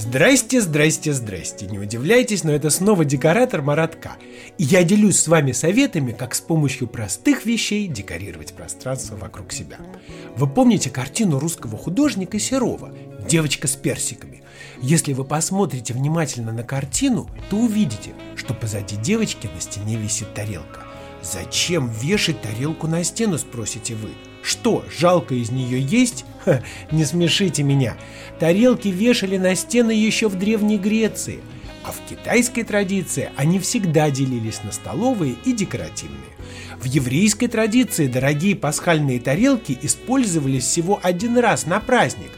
Здрасте, здрасте, здрасте. Не удивляйтесь, но это снова декоратор Маратка. И я делюсь с вами советами, как с помощью простых вещей декорировать пространство вокруг себя. Вы помните картину русского художника Серова «Девочка с персиками»? Если вы посмотрите внимательно на картину, то увидите, что позади девочки на стене висит тарелка. Зачем вешать тарелку на стену, спросите вы? Что, жалко из нее есть? Ха, не смешите меня. Тарелки вешали на стены еще в Древней Греции, а в китайской традиции они всегда делились на столовые и декоративные. В еврейской традиции дорогие пасхальные тарелки использовались всего один раз на праздник,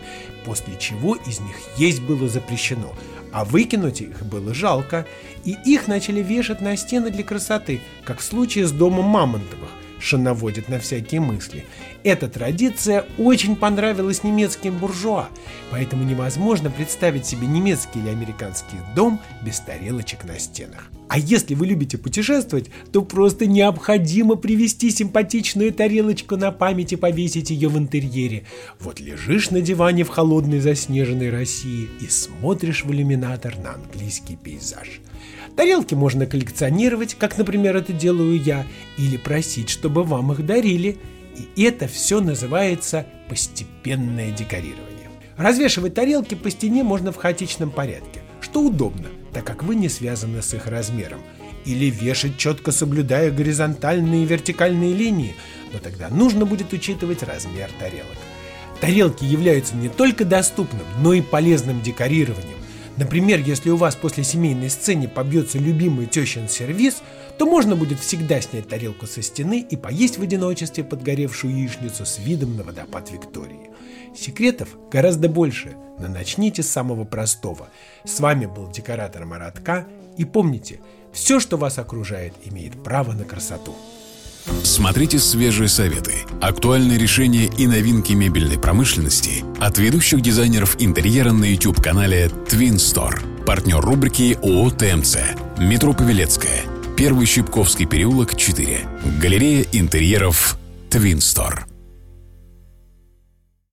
после чего из них есть было запрещено, а выкинуть их было жалко, и их начали вешать на стены для красоты, как в случае с домом Мамонтовых, наводит на всякие мысли. Эта традиция очень понравилась немецким буржуа, поэтому невозможно представить себе немецкий или американский дом без тарелочек на стенах. А если вы любите путешествовать, то просто необходимо привезти симпатичную тарелочку на память и повесить ее в интерьере. Вот лежишь на диване в холодной заснеженной России и смотришь в иллюминатор на английский пейзаж. Тарелки можно коллекционировать, как, например, это делаю я, или просить, чтобы вам их дарили. И это все называется постепенное декорирование. Развешивать тарелки по стене можно в хаотичном порядке, что удобно, так как вы не связаны с их размером. Или вешать четко соблюдая горизонтальные и вертикальные линии, но тогда нужно будет учитывать размер тарелок. Тарелки являются не только доступным, но и полезным декорированием. Например, если у вас после семейной сцены побьется любимый тещин сервис, то можно будет всегда снять тарелку со стены и поесть в одиночестве подгоревшую яичницу с видом на водопад Виктории. Секретов гораздо больше, но начните с самого простого. С вами был декоратор Маратка, и помните, все, что вас окружает, имеет право на красоту. Смотрите свежие советы, актуальные решения и новинки мебельной промышленности от ведущих дизайнеров интерьера на YouTube-канале Twin Store. Партнер рубрики ООО ТМЦ. Метро Павелецкая. Первый Щипковский переулок, 4. Галерея интерьеров Twin Store.